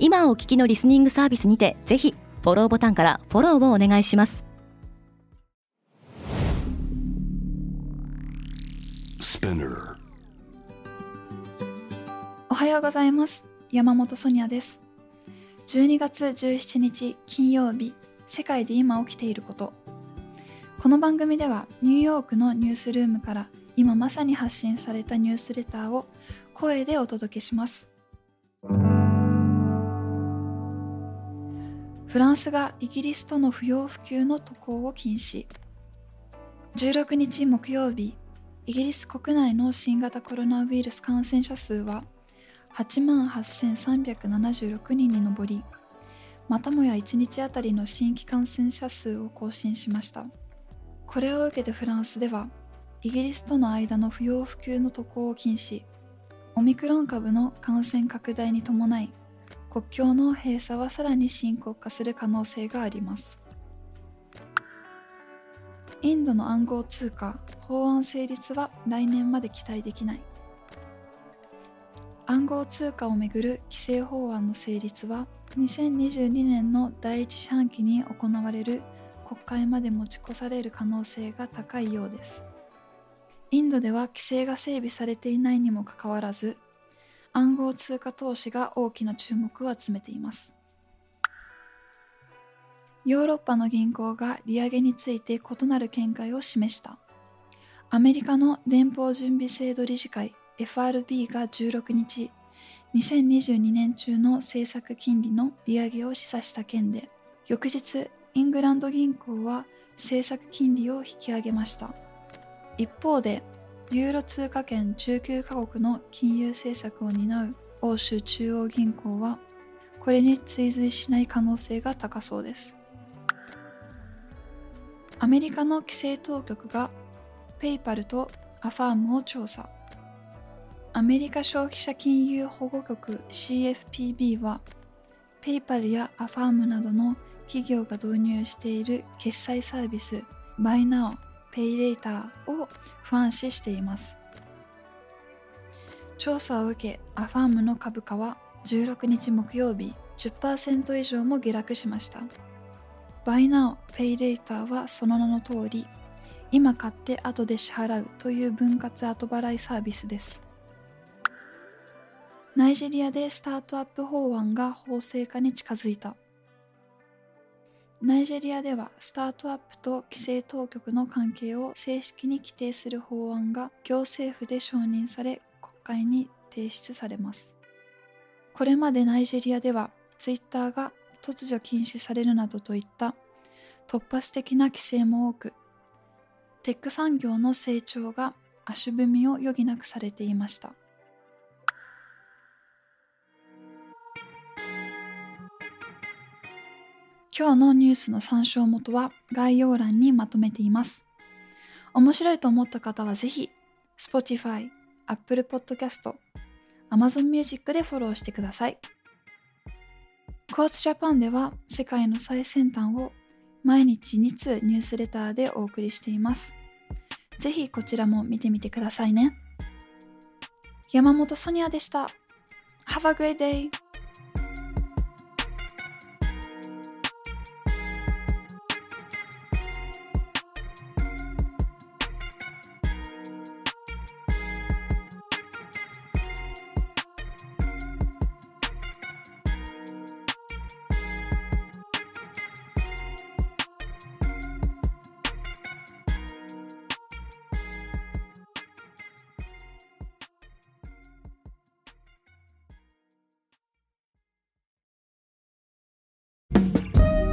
今お聞きのリスニングサービスにてぜひフォローボタンからフォローをお願いします。おはようございます。山本ソニアです。12月17日金曜日世界で今起きていること。この番組ではニューヨークのニュースルームから今まさに発信されたニュースレターを声でお届けしますフランスがイギリスとの不要不急の渡航を禁止。16日木曜日イギリス国内の新型コロナウイルス感染者数は8万8376人に上りまたもや1日あたりの新規感染者数を更新しました。これを受けてフランスではイギリスとの間の不要不急の渡航を禁止。オミクロン株の感染拡大に伴い国境の閉鎖はさらに深刻化する可能性があります。インドの暗号通貨法案成立は来年まで期待できない。暗号通貨をめぐる規制法案の成立は2022年の第一四半期に行われる国会まで持ち越される可能性が高いようです。インドでは規制が整備されていないにもかかわらず暗号通貨投資が大きな注目を集めています。ヨーロッパの銀行が利上げについて異なる見解を示した。アメリカの連邦準備制度理事会 FRB が16日2022年中の政策金利の利上げを示唆した件で翌日イングランド銀行は政策金利を引き上げました。一方でユーロ通貨圏19カ国の金融政策を担う欧州中央銀行はこれに追随しない可能性が高そうです。アメリカの規制当局がペイパルとアファームを調査。アメリカ消費者金融保護局 CFPB はペイパルやアファームなどの企業が導入している決済サービスバイナ Buy Now Pay Later を不安視しています。調査を受けアファームの株価は16日木曜日10%以上も下落しました。Buy Now Pay Later はその名の通り今買って後で支払うという分割後払いサービスです。ナイジェリアでスタートアップ法案が法制化に近づいた。ナイジェリアではスタートアップと規制当局の関係を正式に規定する法案が行政府で承認され国会に提出されます。これまでナイジェリアではツイッターが突如禁止されるなどといった突発的な規制も多くテック産業の成長が足踏みを余儀なくされていました。今日のニュースの参照元は概要欄にまとめています面白いと思った方はぜひ Spotify、Apple Podcast、Amazon Music でフォローしてください。コースジャパンでは世界の最先端を毎日2通ニュースレターでお送りしています。ぜひこちらも見てみてくださいね。山本ソニアでした。Have a great day!